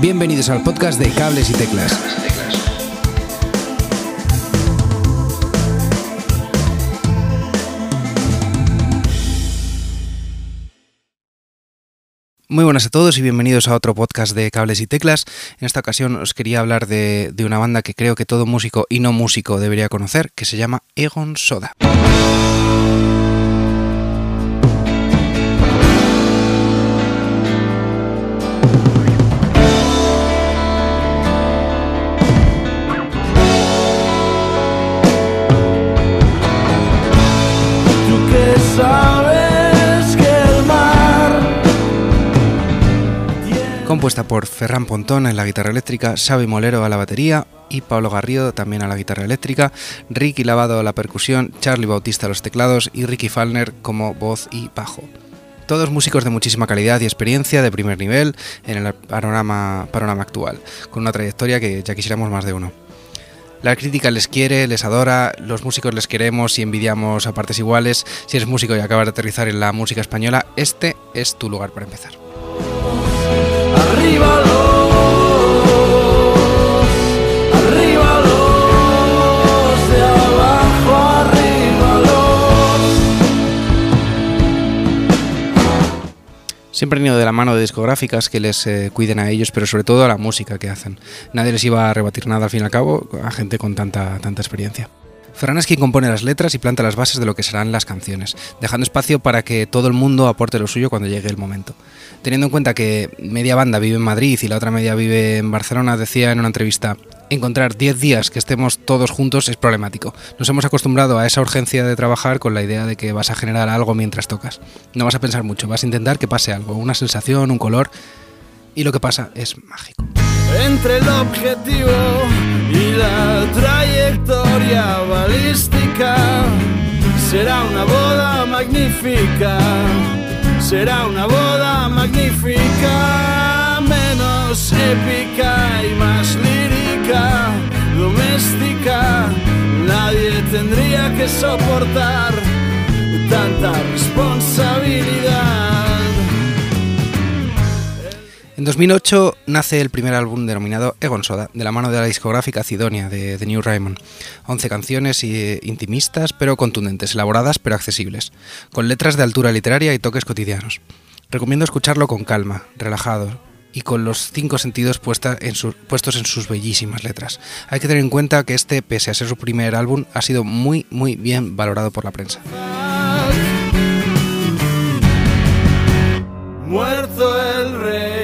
Bienvenidos al podcast de Cables y Teclas. Muy buenas a todos y bienvenidos a otro podcast de Cables y Teclas. En esta ocasión os quería hablar de, una banda que creo que todo músico y no músico debería conocer, que se llama Egon Soda. Compuesta por Ferran Pontón en la guitarra eléctrica, Xavi Molero a la batería y Pablo Garrido también a la guitarra eléctrica, Ricky Lavado a la percusión, Charlie Bautista a los teclados y Ricky Falner como voz y bajo. Todos músicos de muchísima calidad y experiencia de primer nivel en el panorama, panorama actual, con una trayectoria que ya quisiéramos más de uno. La crítica les quiere, les adora, los músicos les queremos y envidiamos a partes iguales. Si eres músico y acabas de aterrizar en la música española, este es tu lugar para empezar. Siempre han ido de la mano de discográficas que les eh, cuiden a ellos, pero sobre todo a la música que hacen. Nadie les iba a rebatir nada al fin y al cabo a gente con tanta, tanta experiencia. Ferran es quien compone las letras y planta las bases de lo que serán las canciones, dejando espacio para que todo el mundo aporte lo suyo cuando llegue el momento. Teniendo en cuenta que media banda vive en Madrid y la otra media vive en Barcelona, decía en una entrevista, encontrar 10 días que estemos todos juntos es problemático. Nos hemos acostumbrado a esa urgencia de trabajar con la idea de que vas a generar algo mientras tocas. No vas a pensar mucho, vas a intentar que pase algo, una sensación, un color, y lo que pasa es mágico. Entre el objetivo y la trayectoria balística será una boda magnífica, será una boda magnífica, menos épica y más lírica, doméstica. Nadie tendría que soportar tanta responsabilidad. 2008 nace el primer álbum denominado Egon Soda, de la mano de la discográfica Cidonia de The New Raymond. 11 canciones eh, intimistas pero contundentes, elaboradas pero accesibles, con letras de altura literaria y toques cotidianos. Recomiendo escucharlo con calma, relajado y con los cinco sentidos en puestos en sus bellísimas letras. Hay que tener en cuenta que este, pese a ser su primer álbum, ha sido muy muy bien valorado por la prensa. Muerto el rey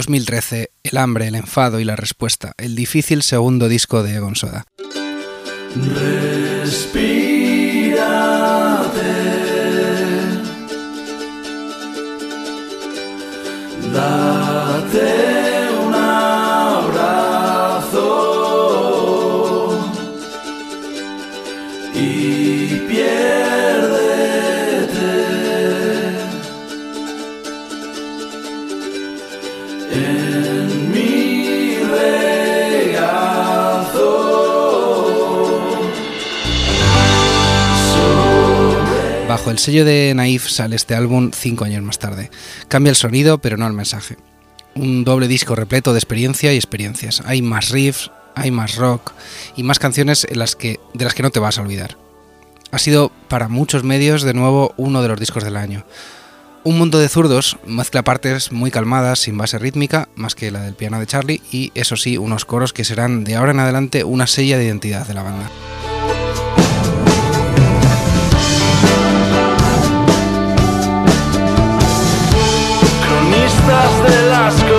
2013, El hambre, el enfado y la respuesta, el difícil segundo disco de Egon Bajo el sello de Naif sale este álbum cinco años más tarde. Cambia el sonido, pero no el mensaje. Un doble disco repleto de experiencia y experiencias. Hay más riffs, hay más rock y más canciones en las que, de las que no te vas a olvidar. Ha sido para muchos medios de nuevo uno de los discos del año. Un mundo de zurdos mezcla partes muy calmadas, sin base rítmica, más que la del piano de Charlie, y eso sí, unos coros que serán de ahora en adelante una sella de identidad de la banda. Del asco,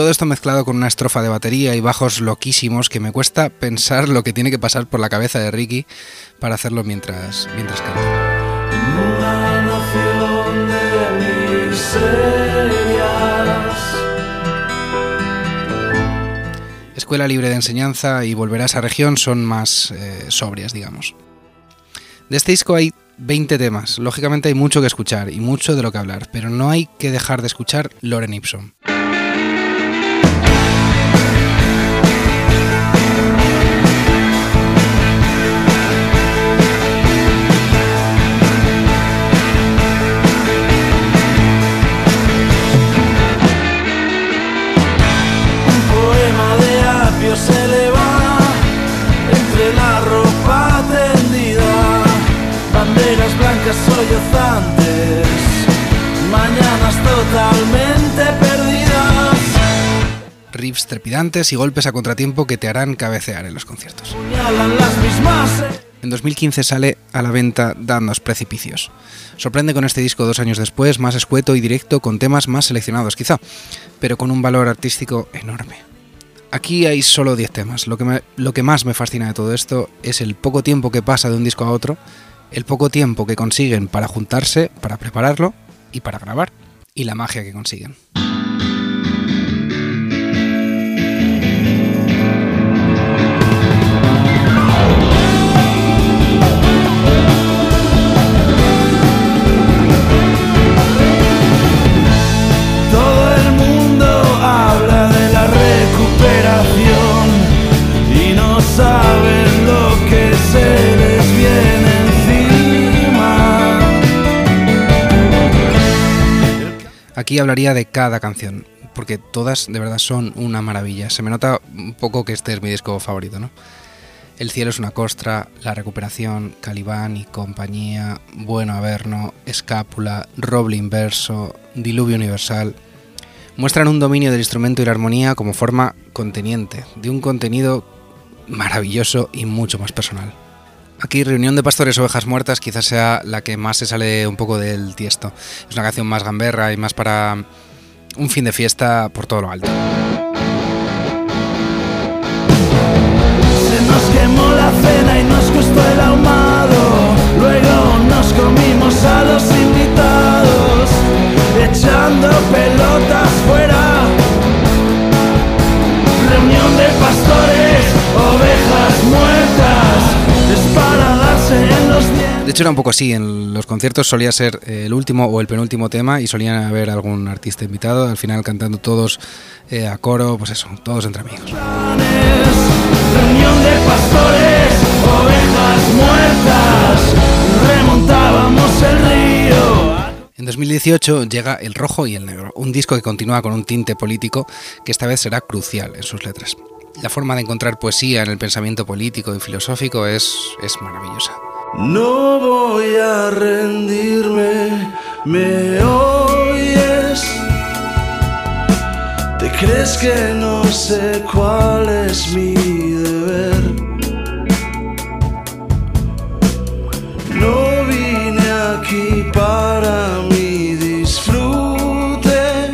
todo esto mezclado con una estrofa de batería y bajos loquísimos que me cuesta pensar lo que tiene que pasar por la cabeza de Ricky para hacerlo mientras, mientras canta. Escuela Libre de Enseñanza y Volver a esa región son más eh, sobrias, digamos. De este disco hay 20 temas, lógicamente hay mucho que escuchar y mucho de lo que hablar, pero no hay que dejar de escuchar Loren Ipson. Riffs trepidantes y golpes a contratiempo que te harán cabecear en los conciertos. En 2015 sale a la venta Danos Precipicios. Sorprende con este disco dos años después, más escueto y directo, con temas más seleccionados quizá, pero con un valor artístico enorme. Aquí hay solo 10 temas. Lo que, lo que más me fascina de todo esto es el poco tiempo que pasa de un disco a otro el poco tiempo que consiguen para juntarse, para prepararlo y para grabar, y la magia que consiguen. Aquí hablaría de cada canción, porque todas de verdad son una maravilla. Se me nota un poco que este es mi disco favorito, ¿no? El cielo es una costra, La recuperación, Calibán y compañía, Bueno Averno, Escápula, Roble inverso, Diluvio universal. Muestran un dominio del instrumento y la armonía como forma conteniente, de un contenido maravilloso y mucho más personal. Aquí Reunión de Pastores Ovejas Muertas quizás sea la que más se sale un poco del tiesto. Es una canción más gamberra y más para un fin de fiesta por todo lo alto. Se nos quemó la cena y nos costó el. De hecho era un poco así, en los conciertos solía ser el último o el penúltimo tema y solían haber algún artista invitado, al final cantando todos eh, a coro, pues eso, todos entre amigos. Reunión de pastores, ovejas muertas, remontábamos el río. En 2018 llega El Rojo y el Negro, un disco que continúa con un tinte político que esta vez será crucial en sus letras. La forma de encontrar poesía en el pensamiento político y filosófico es, es maravillosa. No voy a rendirme, me oyes. ¿Te crees que no sé cuál es mi deber? No vine aquí para mi disfrute.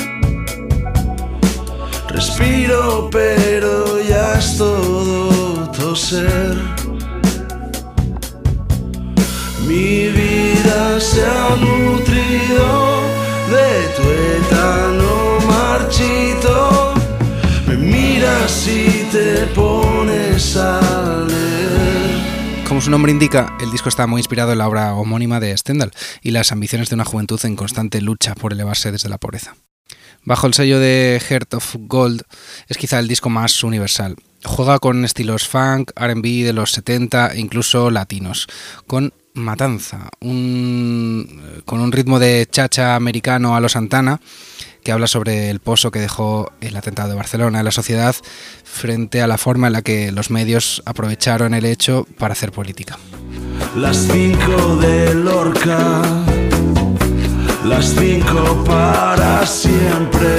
Respiro, pero ya es todo toser. Nutrido de tu etano marchito. Me miras y te pones a. Como su nombre indica, el disco está muy inspirado en la obra homónima de Stendhal y las ambiciones de una juventud en constante lucha por elevarse desde la pobreza. Bajo el sello de Heart of Gold es quizá el disco más universal. Juega con estilos funk, RB de los 70 e incluso latinos, con Matanza, un, con un ritmo de chacha americano a los Santana, que habla sobre el pozo que dejó el atentado de Barcelona en la sociedad frente a la forma en la que los medios aprovecharon el hecho para hacer política. Las cinco de Lorca, las cinco para siempre,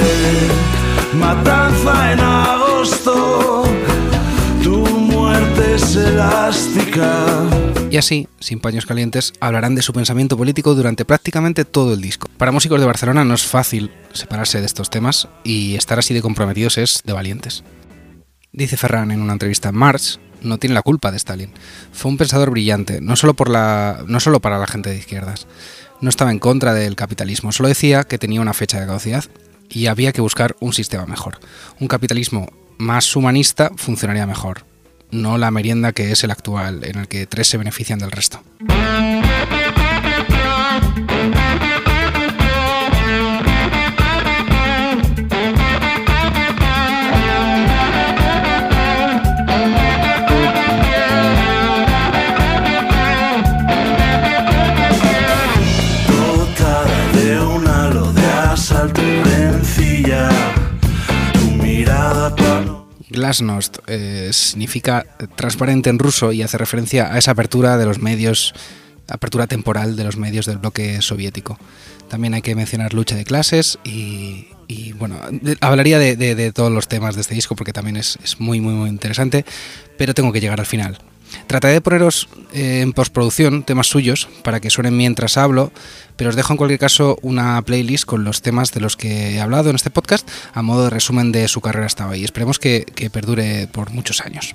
matanza en agosto, tu muerte es elástica. Y así, sin paños calientes, hablarán de su pensamiento político durante prácticamente todo el disco. Para músicos de Barcelona no es fácil separarse de estos temas y estar así de comprometidos es de valientes. Dice Ferran en una entrevista, Marx no tiene la culpa de Stalin. Fue un pensador brillante, no solo, por la, no solo para la gente de izquierdas. No estaba en contra del capitalismo, solo decía que tenía una fecha de caducidad y había que buscar un sistema mejor. Un capitalismo más humanista funcionaría mejor, no la merienda que es el actual, en el que tres se benefician del resto. Glasnost eh, significa transparente en ruso y hace referencia a esa apertura de los medios, apertura temporal de los medios del bloque soviético. También hay que mencionar lucha de clases y, bueno, hablaría de todos los temas de este disco porque también es, es muy, muy, muy interesante, pero tengo que llegar al final. Trataré de poneros eh, en postproducción temas suyos para que suenen mientras hablo, pero os dejo en cualquier caso una playlist con los temas de los que he hablado en este podcast a modo de resumen de su carrera hasta hoy. Esperemos que, que perdure por muchos años.